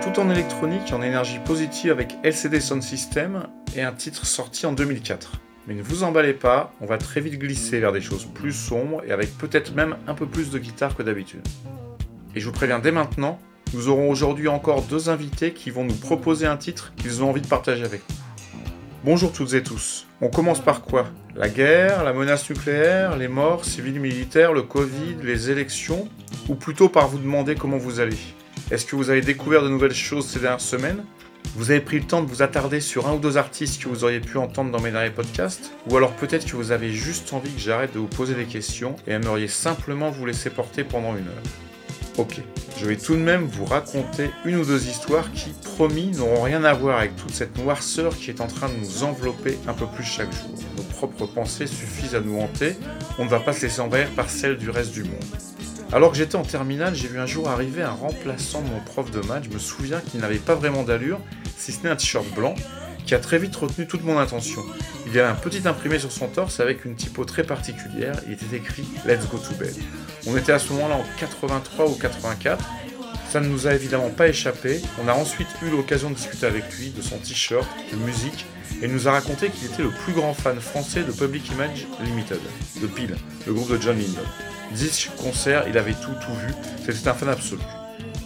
tout en électronique en énergie positive avec LCD Sound System et un titre sorti en 2004. Mais ne vous emballez pas, on va très vite glisser vers des choses plus sombres et avec peut-être même un peu plus de guitare que d'habitude. Et je vous préviens dès maintenant, nous aurons aujourd'hui encore deux invités qui vont nous proposer un titre qu'ils ont envie de partager avec nous. Bonjour toutes et tous. On commence par quoi? La guerre, la menace nucléaire, les morts civils militaires, le Covid, les élections? Ou plutôt par vous demander comment vous allez? Est-ce que vous avez découvert de nouvelles choses ces dernières semaines? Vous avez pris le temps de vous attarder sur un ou deux artistes que vous auriez pu entendre dans mes derniers podcasts? Ou alors peut-être que vous avez juste envie que j'arrête de vous poser des questions et aimeriez simplement vous laisser porter pendant une heure? Ok, je vais tout de même vous raconter une ou deux histoires qui, promis, n'auront rien à voir avec toute cette noirceur qui est en train de nous envelopper un peu plus chaque jour. Nos propres pensées suffisent à nous hanter, on ne va pas se laisser envahir par celles du reste du monde. Alors que j'étais en terminale, j'ai vu un jour arriver un remplaçant de mon prof de maths, je me souviens qu'il n'avait pas vraiment d'allure, si ce n'est un t-shirt blanc, qui a très vite retenu toute mon attention. Il y avait un petit imprimé sur son torse avec une typo très particulière, il était écrit Let's go to bed. On était à ce moment-là en 83 ou 84, ça ne nous a évidemment pas échappé, on a ensuite eu l'occasion de discuter avec lui de son t-shirt, de musique, et il nous a raconté qu'il était le plus grand fan français de Public Image Limited, de Peel, le groupe de John Lindon. Disque, concert, il avait tout, tout vu, c'était un fan absolu.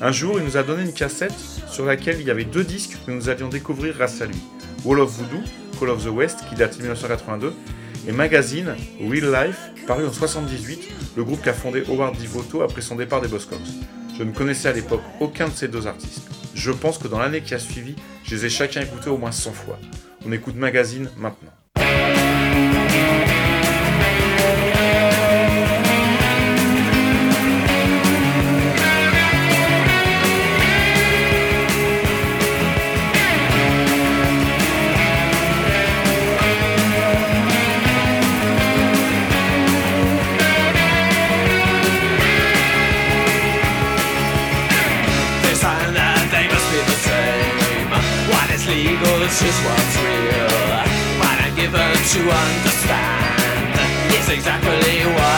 Un jour, il nous a donné une cassette sur laquelle il y avait deux disques que nous allions découvrir grâce à lui. Wall of Voodoo, Call of the West, qui date de 1982, et Magazine, Real Life, paru en 78, le groupe qu'a fondé Howard Devoto après son départ des Buzzcocks. Je ne connaissais à l'époque aucun de ces deux artistes. Je pense que dans l'année qui a suivi, je les ai chacun écoutés au moins 100 fois. On écoute Magazine maintenant. Is what's real. What I'm given to understand is exactly what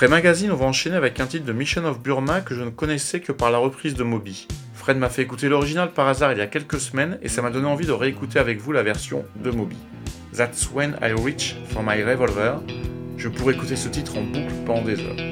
Après Magazine, on va enchaîner avec un titre de Mission of Burma que je ne connaissais que par la reprise de Moby. Fred m'a fait écouter l'original par hasard il y a quelques semaines et ça m'a donné envie de réécouter avec vous la version de Moby. That's when I reach for my revolver. Je pourrais écouter ce titre en boucle pendant des heures.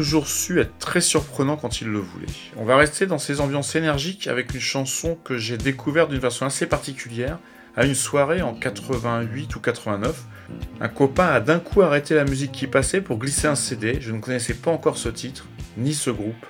Toujours su être très surprenant quand il le voulait. On va rester dans ces ambiances énergiques avec une chanson que j'ai découverte d'une façon assez particulière à une soirée en 88 ou 89. Un copain a d'un coup arrêté la musique qui passait pour glisser un CD. Je ne connaissais pas encore ce titre, ni ce groupe.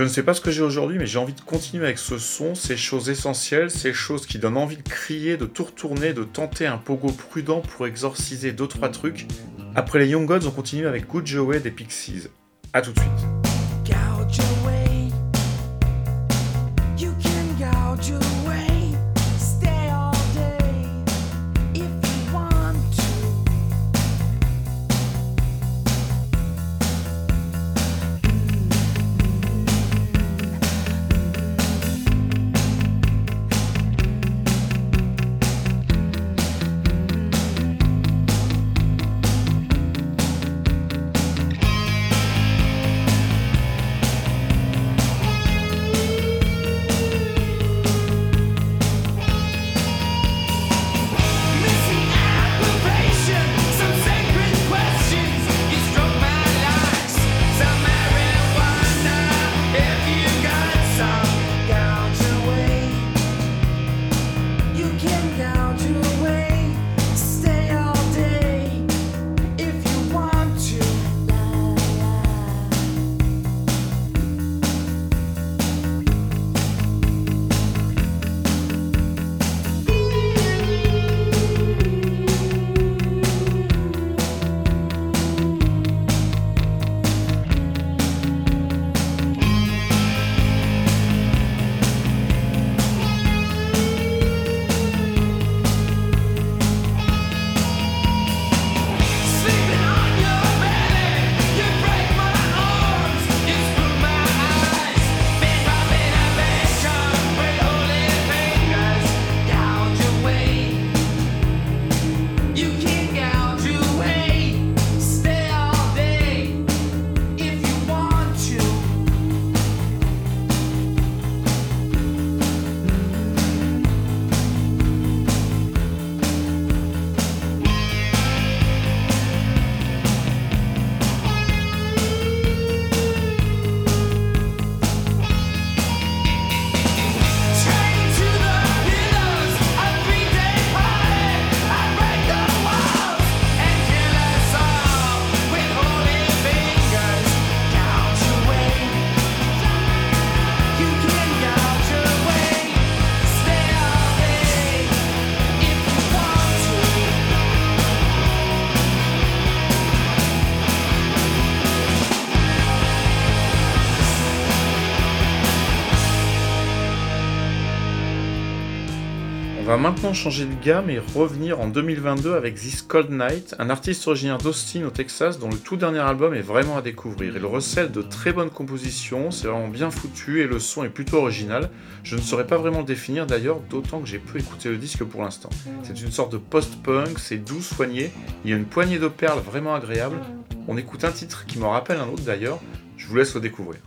Je ne sais pas ce que j'ai aujourd'hui, mais j'ai envie de continuer avec ce son, ces choses essentielles, ces choses qui donnent envie de crier, de tout retourner, de tenter un pogo prudent pour exorciser deux trois trucs. Après les Young Gods, on continue avec Good Joey des Pixies. A tout de suite. Maintenant changer de gamme et revenir en 2022 avec This Cold Night, un artiste originaire d'Austin au Texas dont le tout dernier album est vraiment à découvrir. Il recèle de très bonnes compositions, c'est vraiment bien foutu et le son est plutôt original. Je ne saurais pas vraiment le définir d'ailleurs, d'autant que j'ai peu écouté le disque pour l'instant. C'est une sorte de post-punk, c'est doux, soigné, il y a une poignée de perles vraiment agréable. On écoute un titre qui me rappelle un autre d'ailleurs, je vous laisse le découvrir.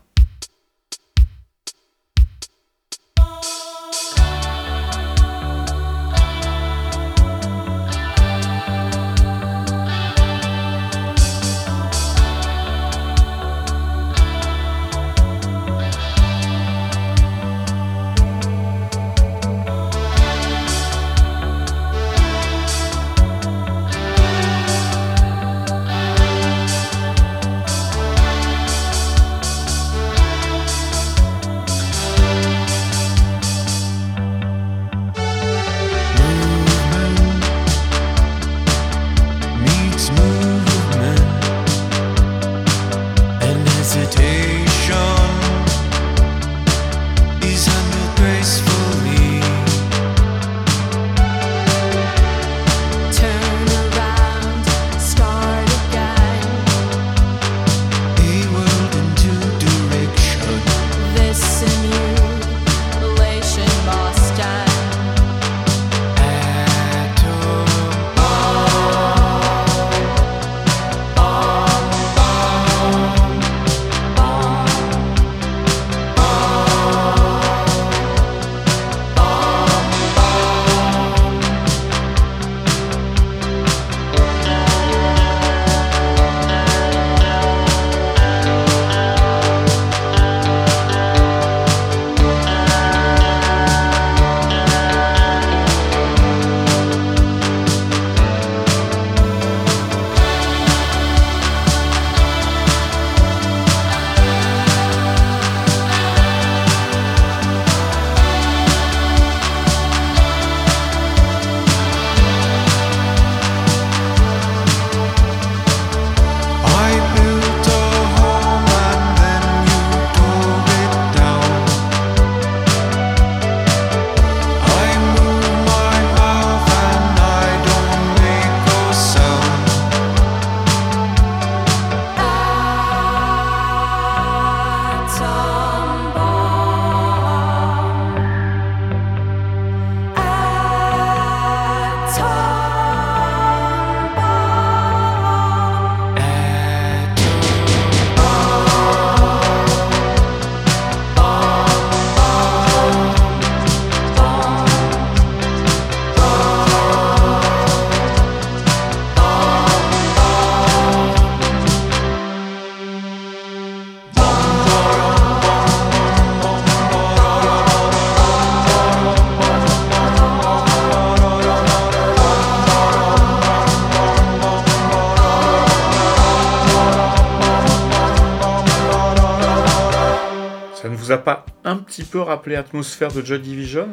Ça ne vous a pas un petit peu rappelé l'atmosphère de Joy Division?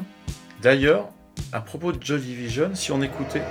D'ailleurs, à propos de Joy Division, si on écoutait.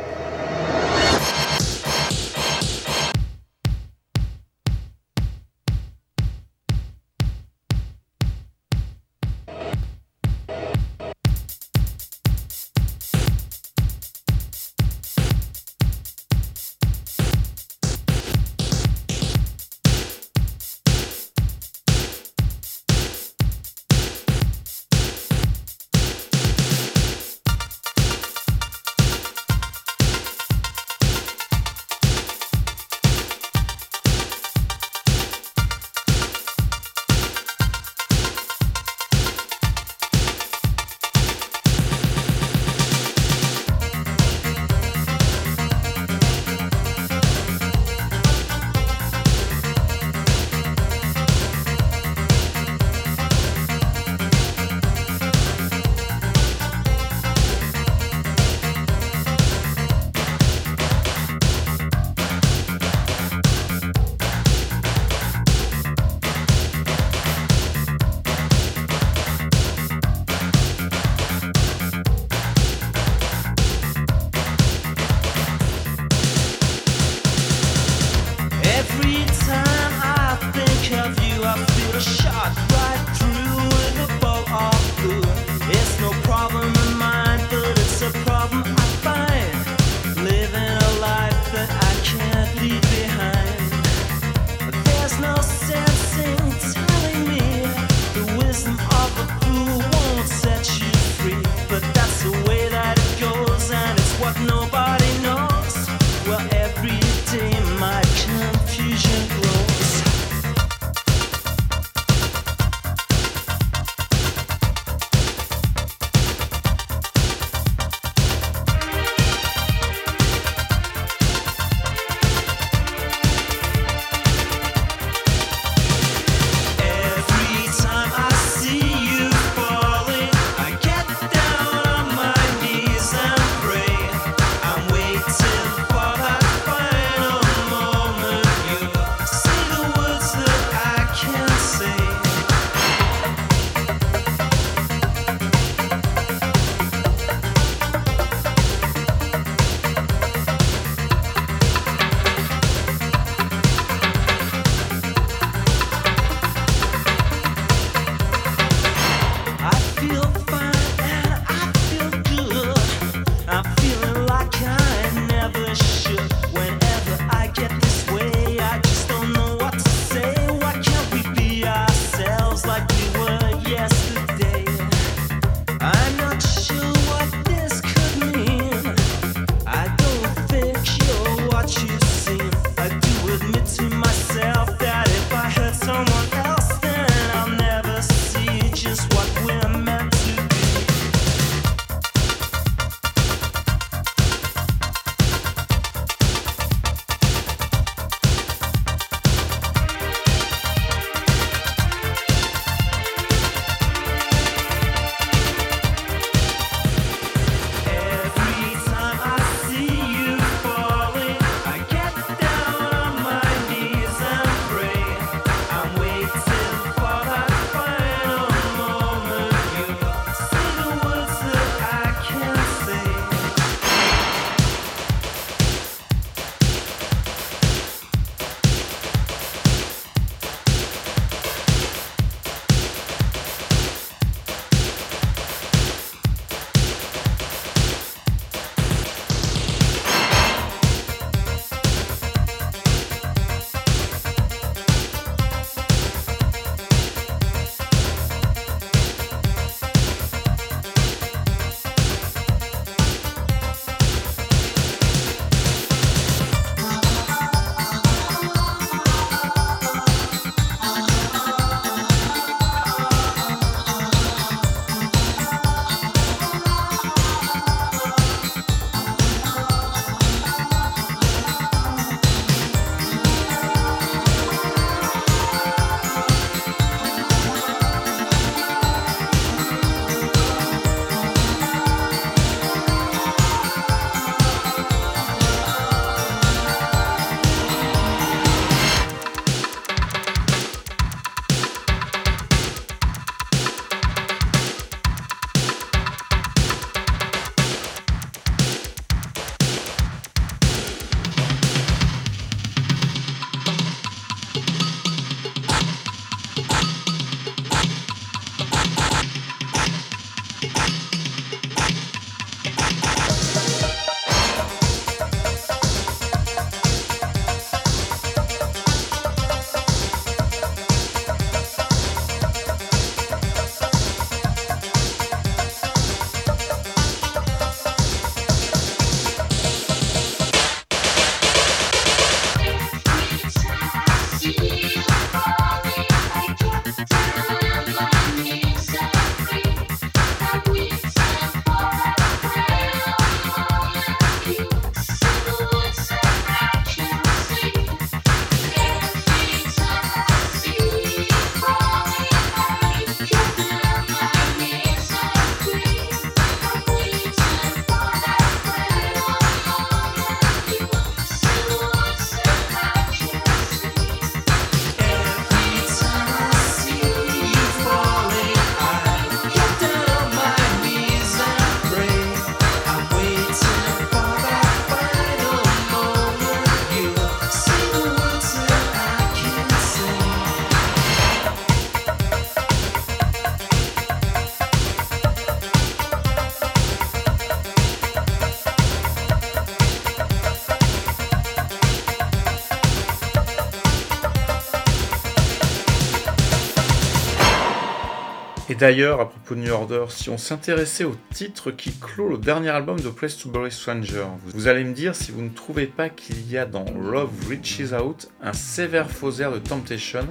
d'ailleurs, à propos de New Order, si on s'intéressait au titre qui clôt le dernier album de Place to Bury Stranger, vous allez me dire si vous ne trouvez pas qu'il y a dans Love Reaches Out un sévère faux air de Temptation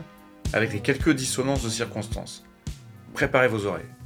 avec les quelques dissonances de circonstances. Préparez vos oreilles.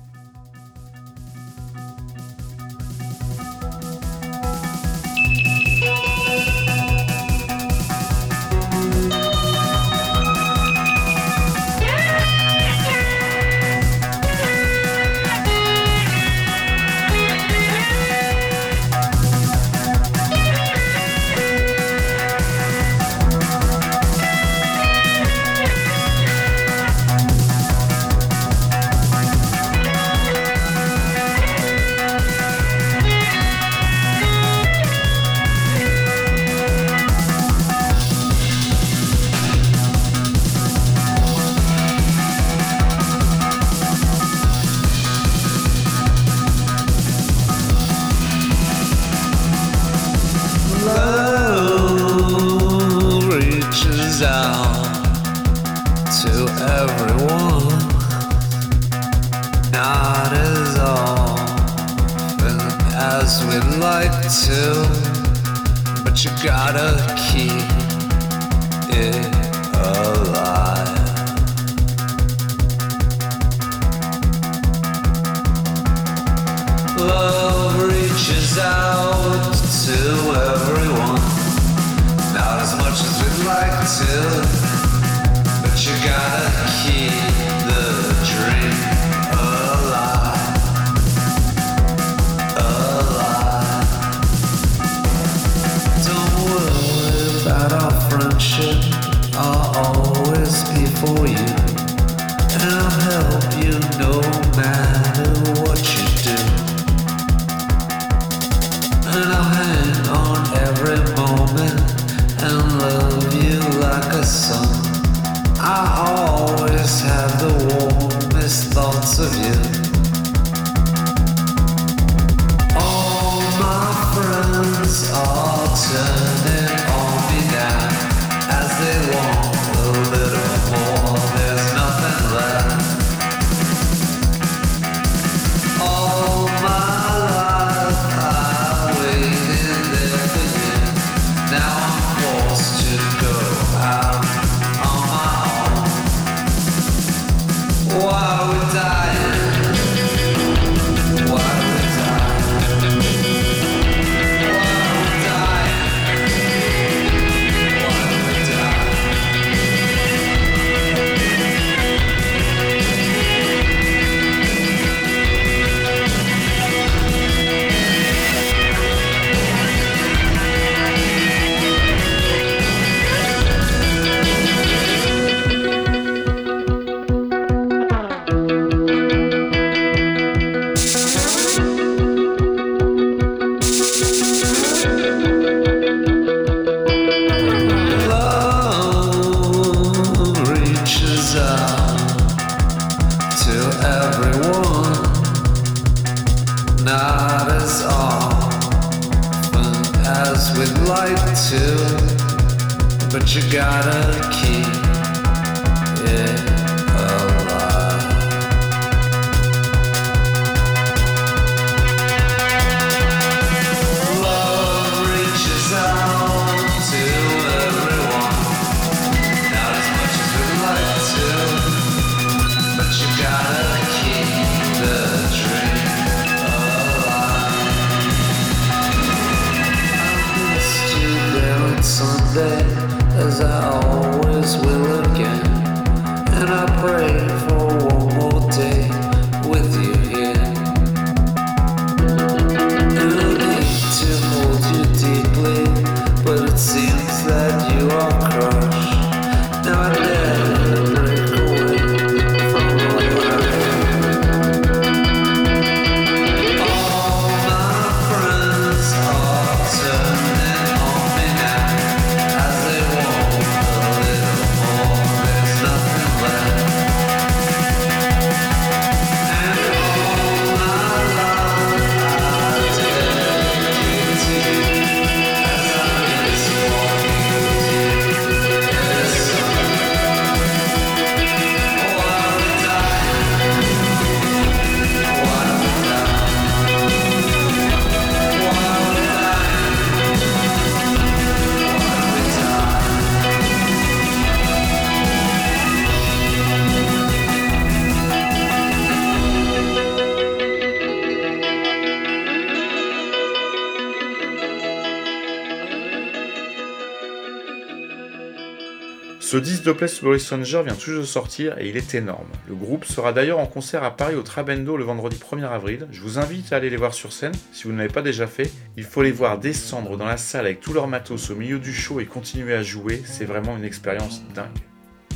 Ce disque de Place Boris Sanger vient juste de sortir et il est énorme. Le groupe sera d'ailleurs en concert à Paris au Trabendo le vendredi 1er avril. Je vous invite à aller les voir sur scène si vous ne l'avez pas déjà fait. Il faut les voir descendre dans la salle avec tout leur matos au milieu du show et continuer à jouer. C'est vraiment une expérience dingue.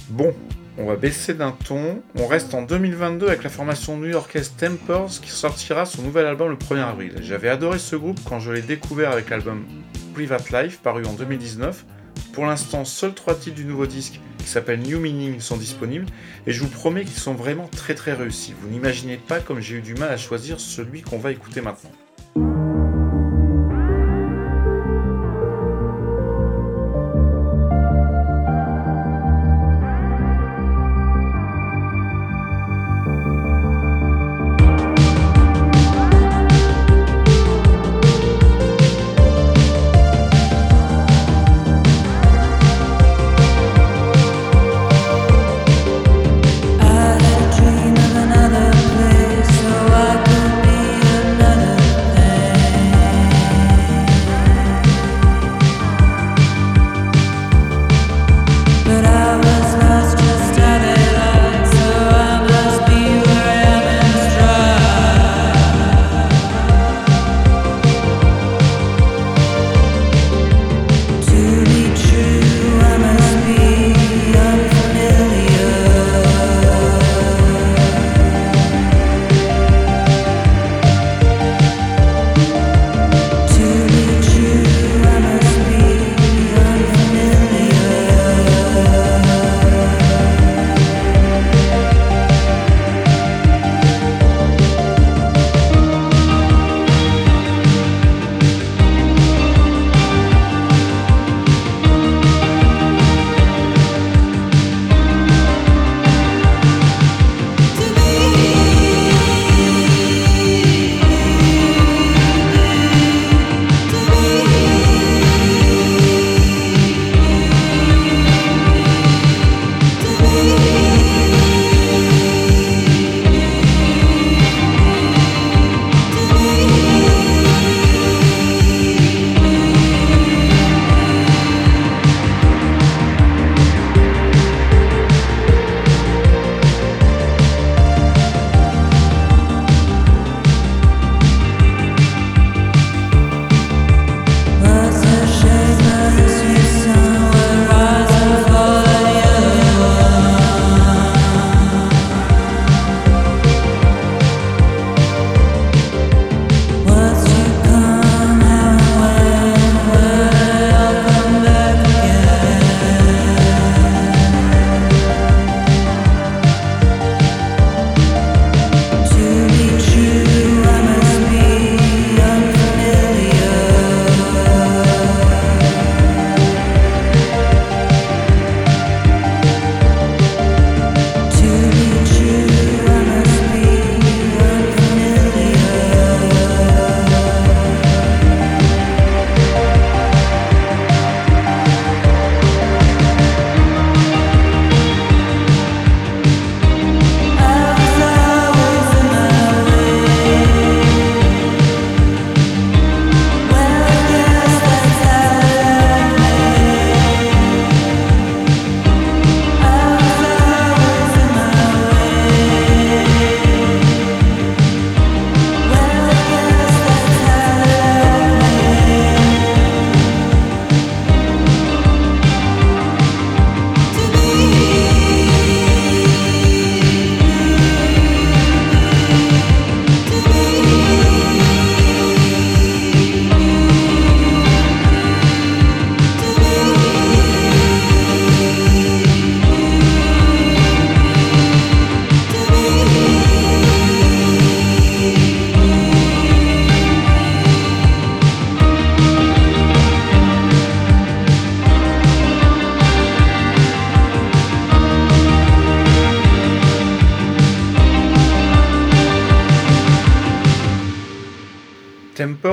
Bon, on va baisser d'un ton. On reste en 2022 avec la formation new-yorkaise Tempers qui sortira son nouvel album le 1er avril. J'avais adoré ce groupe quand je l'ai découvert avec l'album Private Life paru en 2019. Pour l'instant, seuls trois titres du nouveau disque qui s'appelle New Meaning sont disponibles et je vous promets qu'ils sont vraiment très très réussis. Vous n'imaginez pas comme j'ai eu du mal à choisir celui qu'on va écouter maintenant.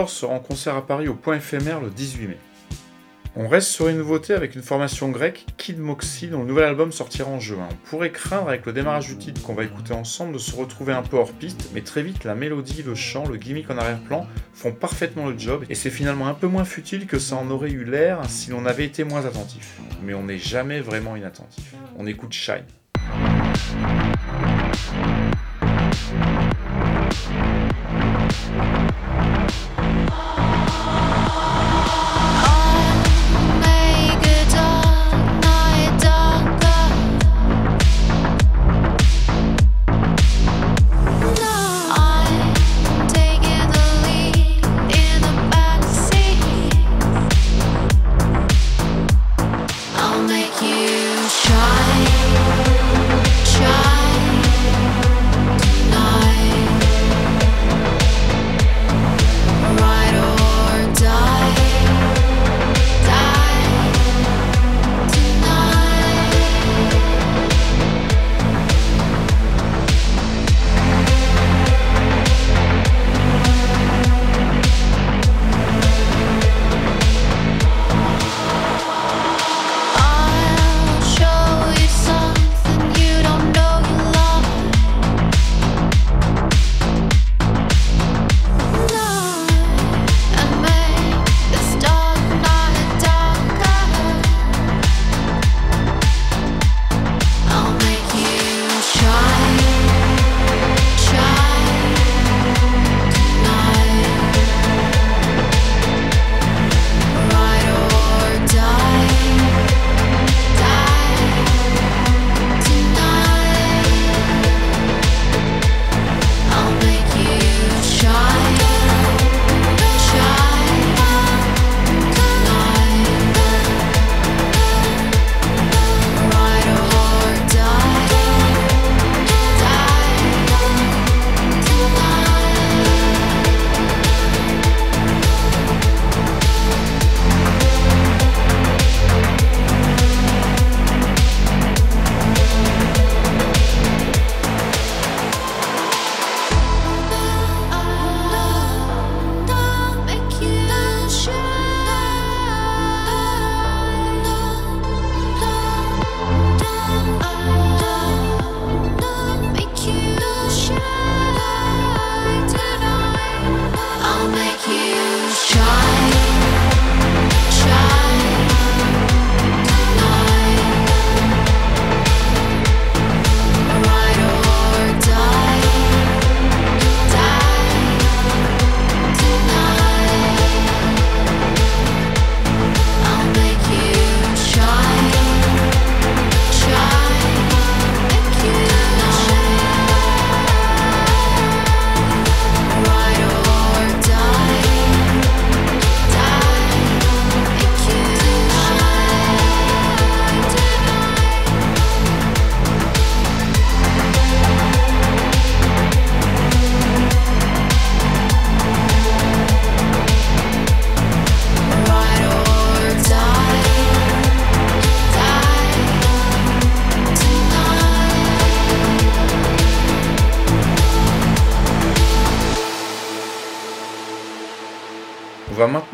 Sera en concert à Paris au Point éphémère le 18 mai. On reste sur une nouveauté avec une formation grecque, Kid Moxie, dont le nouvel album sortira en juin. On pourrait craindre avec le démarrage du titre qu'on va écouter ensemble de se retrouver un peu hors piste, mais très vite la mélodie, le chant, le gimmick en arrière-plan font parfaitement le job, et c'est finalement un peu moins futile que ça en aurait eu l'air si l'on avait été moins attentif. Mais on n'est jamais vraiment inattentif. On écoute Shine.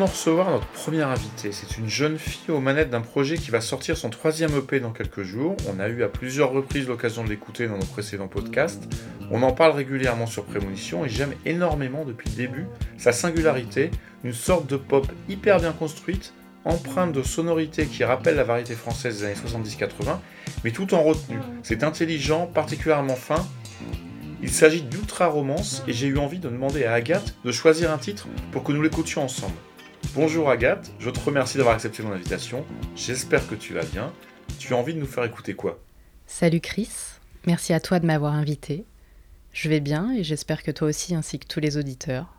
Recevoir notre première invitée. C'est une jeune fille aux manettes d'un projet qui va sortir son troisième EP dans quelques jours. On a eu à plusieurs reprises l'occasion de l'écouter dans nos précédents podcasts. On en parle régulièrement sur Prémonition et j'aime énormément depuis le début sa singularité, une sorte de pop hyper bien construite, empreinte de sonorités qui rappellent la variété française des années 70-80, mais tout en retenue. C'est intelligent, particulièrement fin, il s'agit d'ultra romance et j'ai eu envie de demander à Agathe de choisir un titre pour que nous l'écoutions ensemble. Bonjour Agathe, je te remercie d'avoir accepté mon invitation. J'espère que tu vas bien. Tu as envie de nous faire écouter quoi? Salut Chris, merci à toi de m'avoir invité. Je vais bien et j'espère que toi aussi ainsi que tous les auditeurs.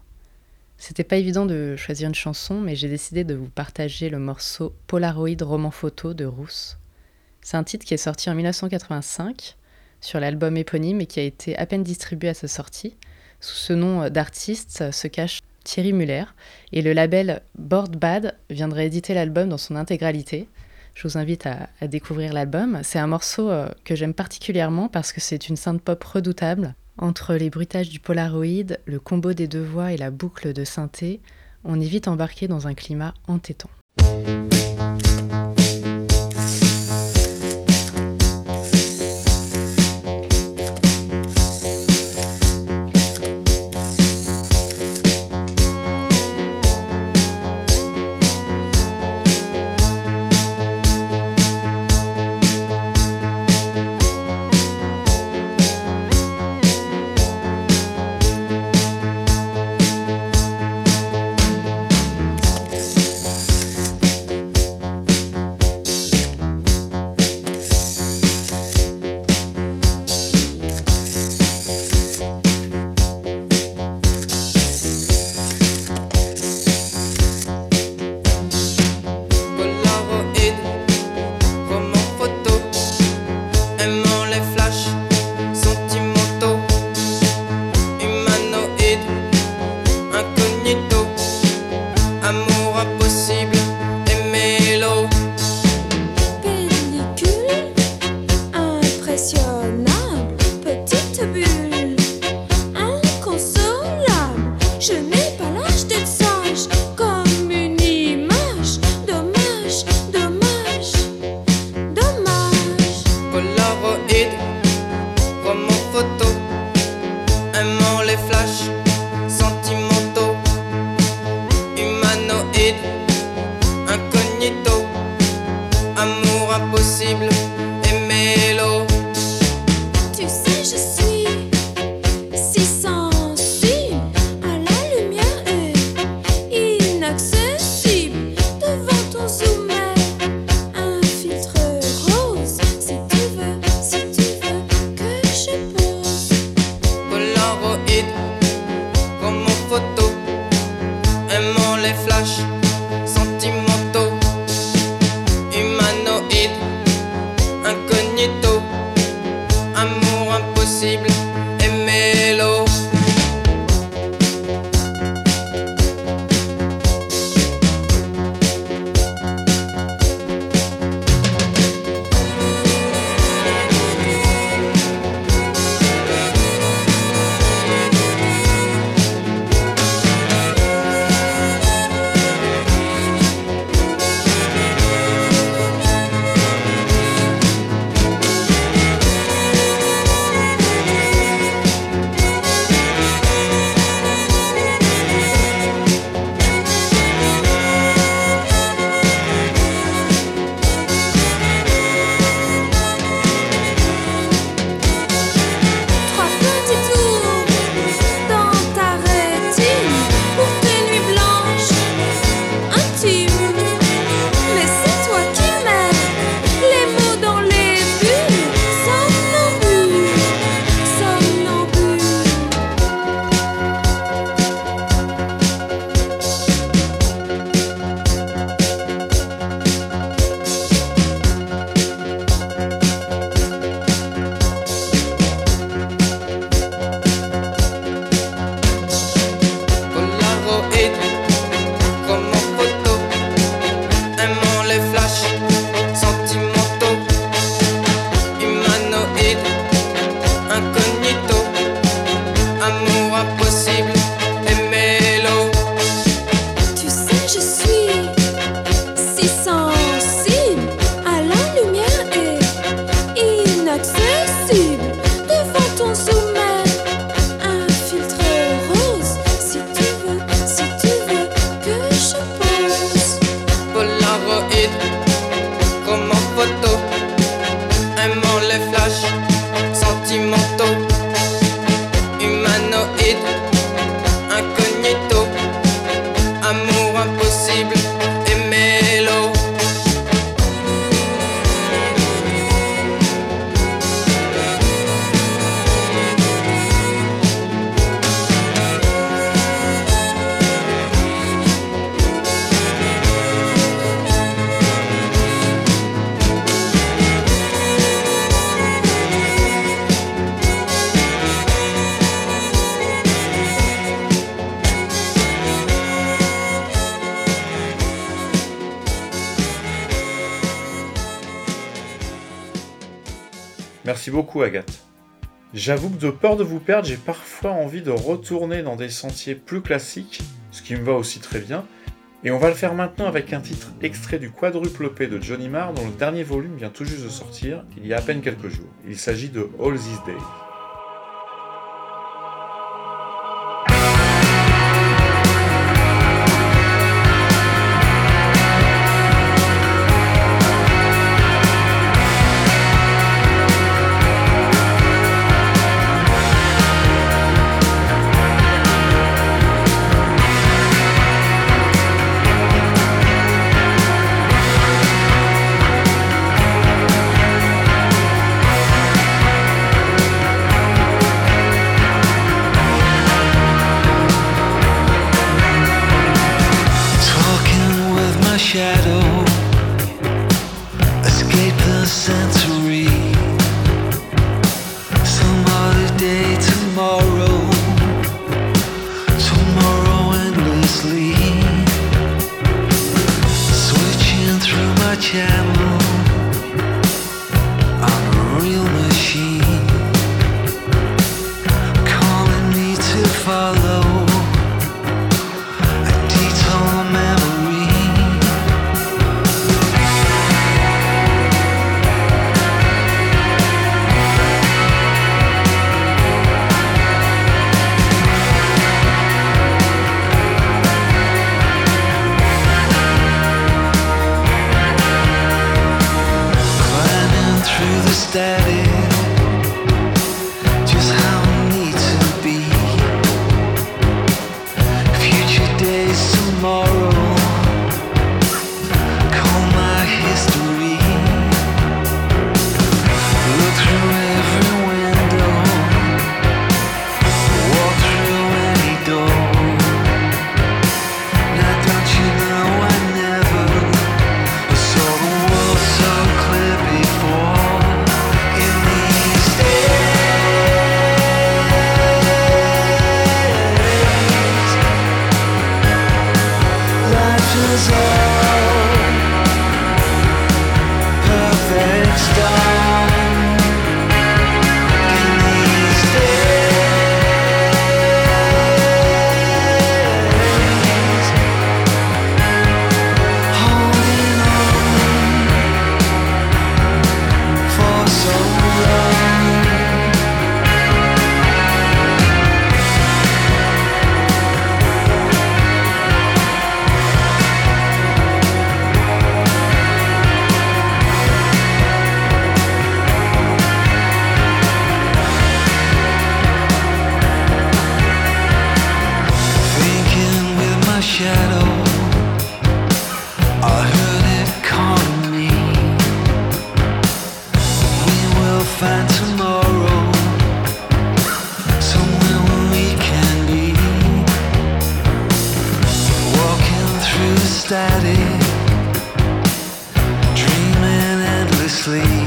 C'était pas évident de choisir une chanson, mais j'ai décidé de vous partager le morceau Polaroid roman photo de Rousse. C'est un titre qui est sorti en 1985 sur l'album éponyme et qui a été à peine distribué à sa sortie. Sous ce nom d'artiste se cache Thierry Muller et le label Board Bad viendrait éditer l'album dans son intégralité. Je vous invite à, à découvrir l'album. C'est un morceau euh, que j'aime particulièrement parce que c'est une synth pop redoutable. Entre les bruitages du Polaroid, le combo des deux voix et la boucle de synthé, on est vite embarqué dans un climat entêtant. de peur de vous perdre, j'ai parfois envie de retourner dans des sentiers plus classiques, ce qui me va aussi très bien. Et on va le faire maintenant avec un titre extrait du quadruple P de Johnny Marr dont le dernier volume vient tout juste de sortir il y a à peine quelques jours. Il s'agit de All These Days. Yeah. Static, dreaming endlessly.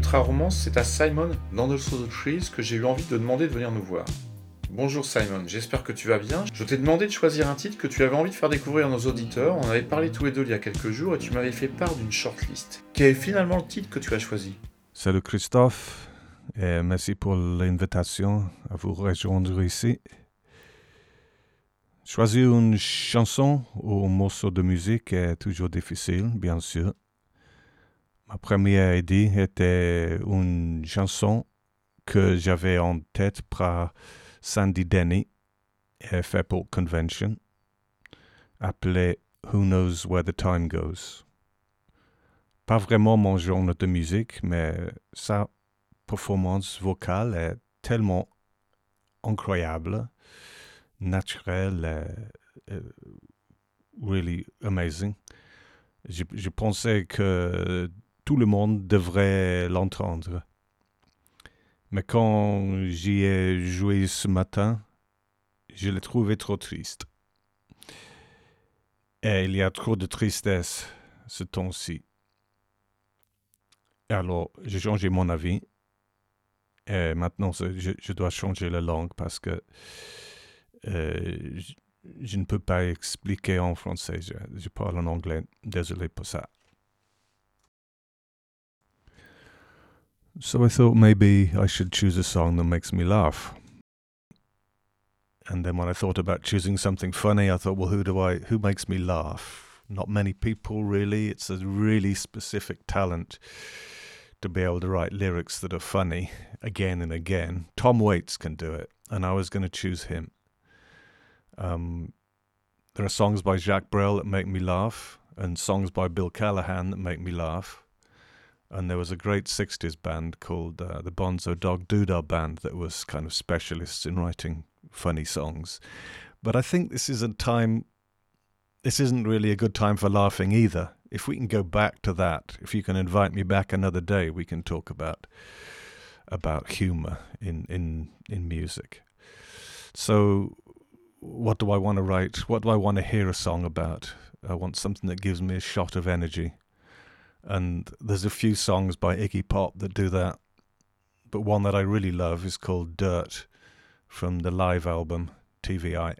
D'Ultra Romance, c'est à Simon d'Andle the Trees que j'ai eu envie de demander de venir nous voir. Bonjour Simon, j'espère que tu vas bien. Je t'ai demandé de choisir un titre que tu avais envie de faire découvrir à nos auditeurs. On avait parlé tous les deux il y a quelques jours et tu m'avais fait part d'une shortlist. Quel est finalement le titre que tu as choisi? Salut Christophe, et merci pour l'invitation à vous rejoindre ici. Choisir une chanson ou un morceau de musique est toujours difficile, bien sûr. Ma première idée était une chanson que j'avais en tête par Sandy Denny, et fait pour Convention, appelée Who Knows Where the Time Goes. Pas vraiment mon genre de musique, mais sa performance vocale est tellement incroyable, naturelle, et, et really amazing. Je pensais que tout le monde devrait l'entendre. Mais quand j'y ai joué ce matin, je l'ai trouvé trop triste. Et il y a trop de tristesse ce temps-ci. Alors, j'ai changé mon avis. Et maintenant, je, dois changer la langue parce que euh, je, ne peux pas expliquer en français. Je parle en anglais. Désolé pour ça. So I thought maybe I should choose a song that makes me laugh. And then when I thought about choosing something funny, I thought, well, who do I, who makes me laugh? Not many people, really. It's a really specific talent to be able to write lyrics that are funny again and again. Tom Waits can do it, and I was going to choose him. Um, there are songs by Jacques Brel that make me laugh, and songs by Bill Callahan that make me laugh. And there was a great 60s band called uh, the Bonzo Dog Doodah Band that was kind of specialists in writing funny songs. But I think this is a time, this isn't really a good time for laughing either. If we can go back to that, if you can invite me back another day, we can talk about about humor in, in, in music. So, what do I want to write? What do I want to hear a song about? I want something that gives me a shot of energy. And there's a few songs by Iggy Pop that do that. But one that I really love is called Dirt from the live album TVI.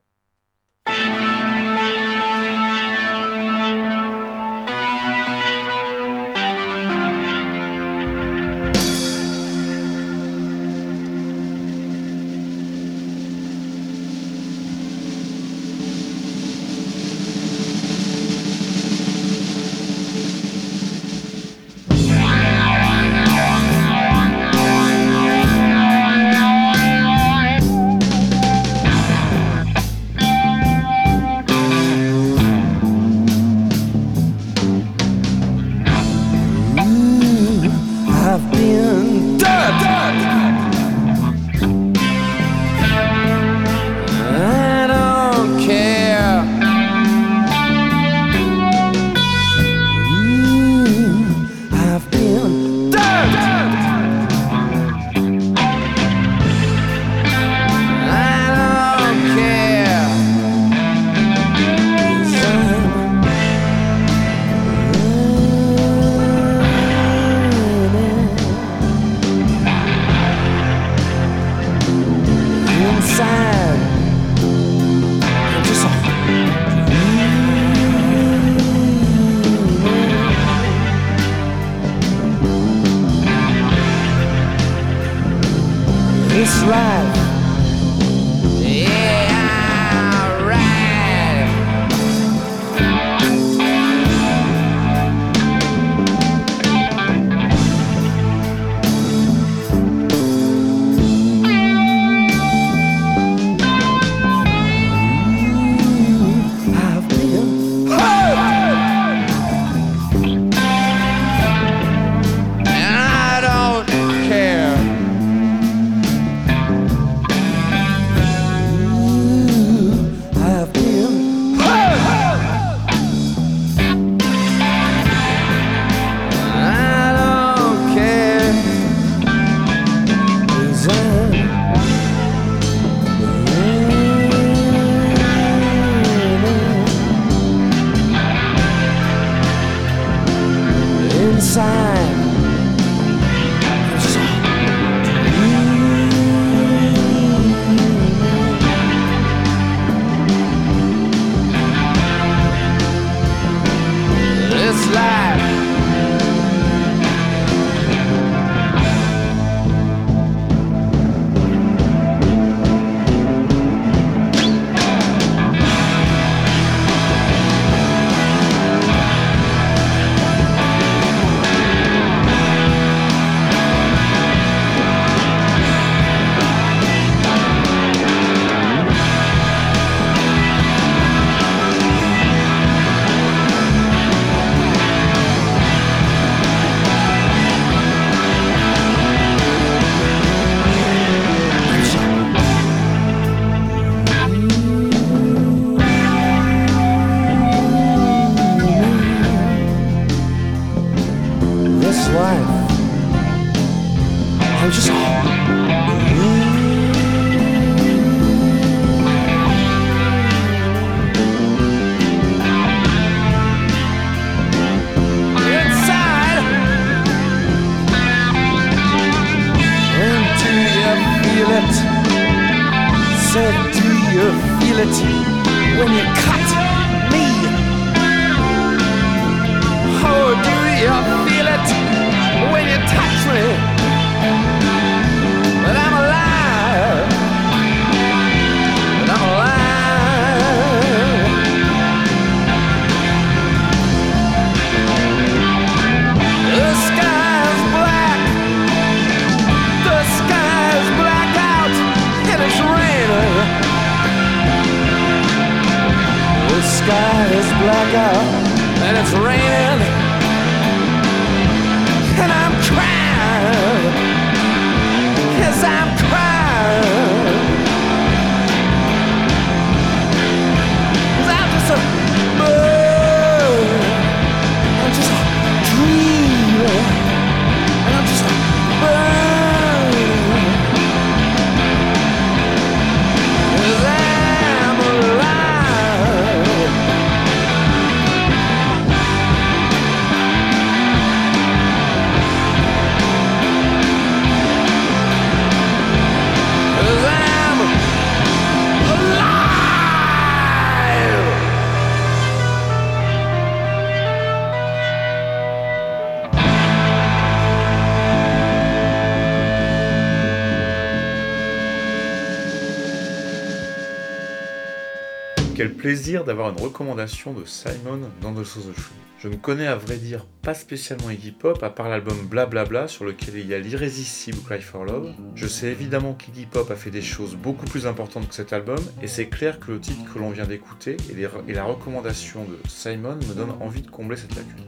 Plaisir d'avoir une recommandation de Simon dans The Sauce Show. Je ne connais à vrai dire pas spécialement Iggy Pop à part l'album Blablabla sur lequel il y a l'irrésistible Cry for Love. Je sais évidemment qu'Iggy Pop a fait des choses beaucoup plus importantes que cet album et c'est clair que le titre que l'on vient d'écouter et, et la recommandation de Simon me donnent envie de combler cette lacune.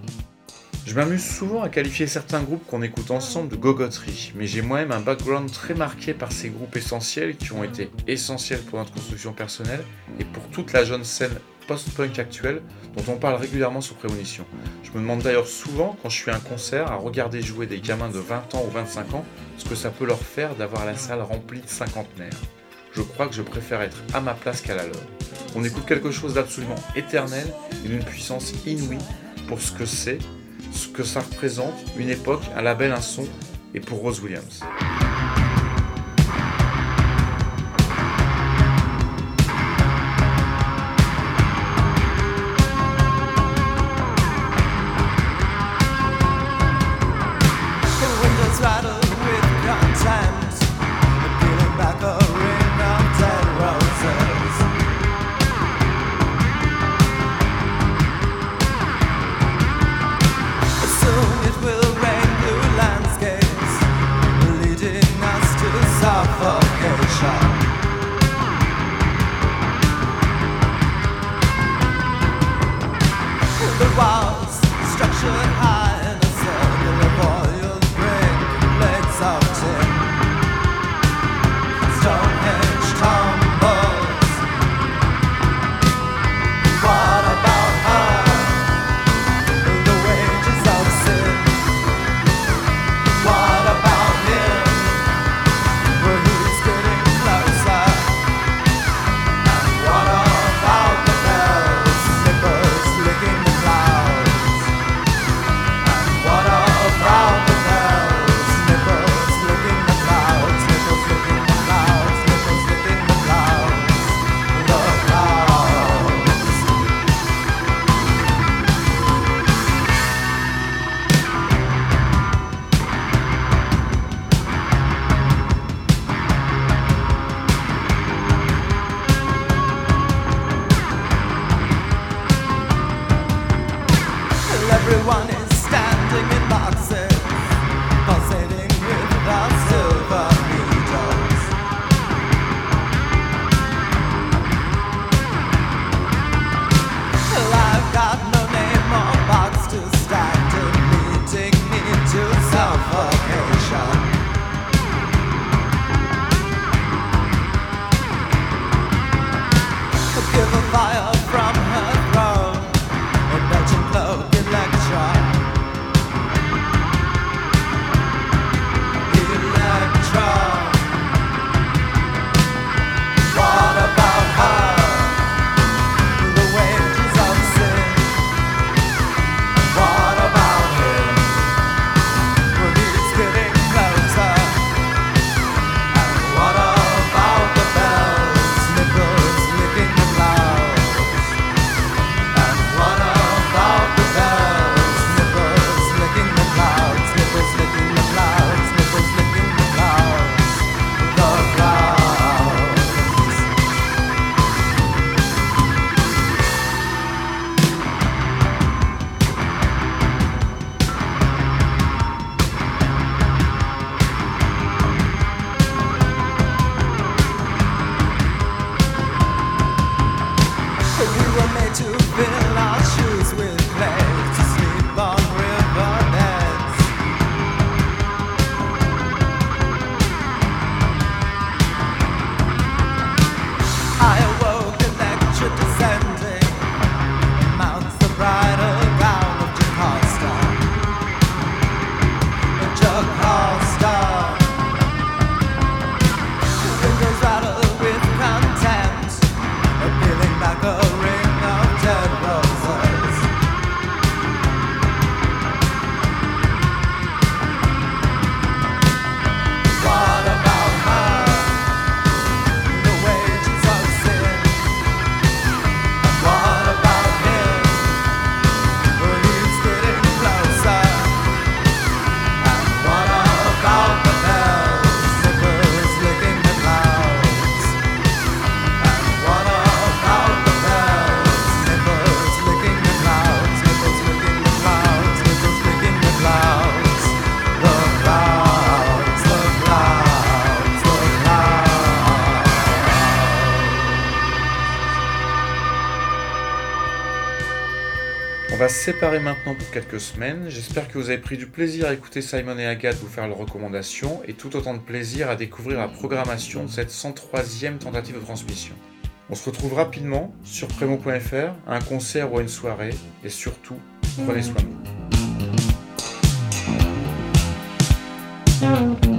Je m'amuse souvent à qualifier certains groupes qu'on écoute ensemble de gogoterie, mais j'ai moi-même un background très marqué par ces groupes essentiels qui ont été essentiels pour notre construction personnelle et pour toute la jeune scène post-punk actuelle dont on parle régulièrement sous prémonition. Je me demande d'ailleurs souvent, quand je suis à un concert, à regarder jouer des gamins de 20 ans ou 25 ans, ce que ça peut leur faire d'avoir la salle remplie de cinquantenaires. Je crois que je préfère être à ma place qu'à la leur. On écoute quelque chose d'absolument éternel et d'une puissance inouïe pour ce que c'est, ce que ça représente, une époque, un label, un son, et pour Rose Williams. Séparer maintenant pour quelques semaines. J'espère que vous avez pris du plaisir à écouter Simon et Agathe vous faire leurs recommandations et tout autant de plaisir à découvrir la programmation de cette 103e tentative de transmission. On se retrouve rapidement sur Prémo.fr, à un concert ou à une soirée et surtout, prenez soin de vous.